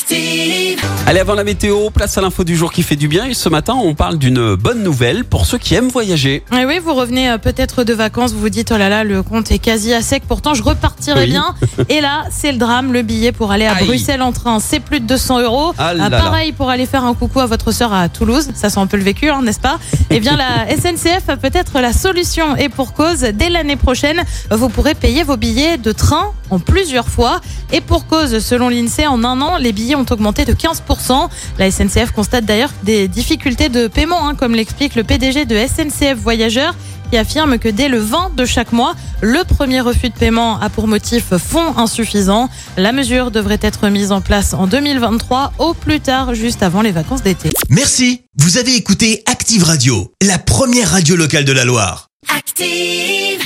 Active. Allez, avant la météo, place à l'info du jour qui fait du bien. Et ce matin, on parle d'une bonne nouvelle pour ceux qui aiment voyager. Et oui, vous revenez euh, peut-être de vacances, vous vous dites oh là là, le compte est quasi à sec, pourtant je repartirai Oui. bien. Et là, c'est le drame, le billet pour aller à Aïe. Bruxelles en train, c'est plus de 200 euros. Ah là Euh, là. pareil pour aller faire un coucou à votre sœur à Toulouse, ça sent un peu le vécu, hein, n'est-ce pas? Eh bien, la SNCF a peut-être la solution et pour cause, dès l'année prochaine, vous pourrez payer vos billets de train en plusieurs fois. Et pour cause, selon l'INSEE, en un an, les billets ont augmenté de 15%. La SNCF constate d'ailleurs des difficultés de paiement, hein, comme l'explique le PDG de SNCF Voyageurs qui affirme que dès le 20 de chaque mois, le premier refus de paiement a pour motif fonds insuffisants. La mesure devrait être mise en place en 2023, au plus tard, juste avant les vacances d'été. Merci, vous avez écouté Active Radio, la première radio locale de la Loire. Active.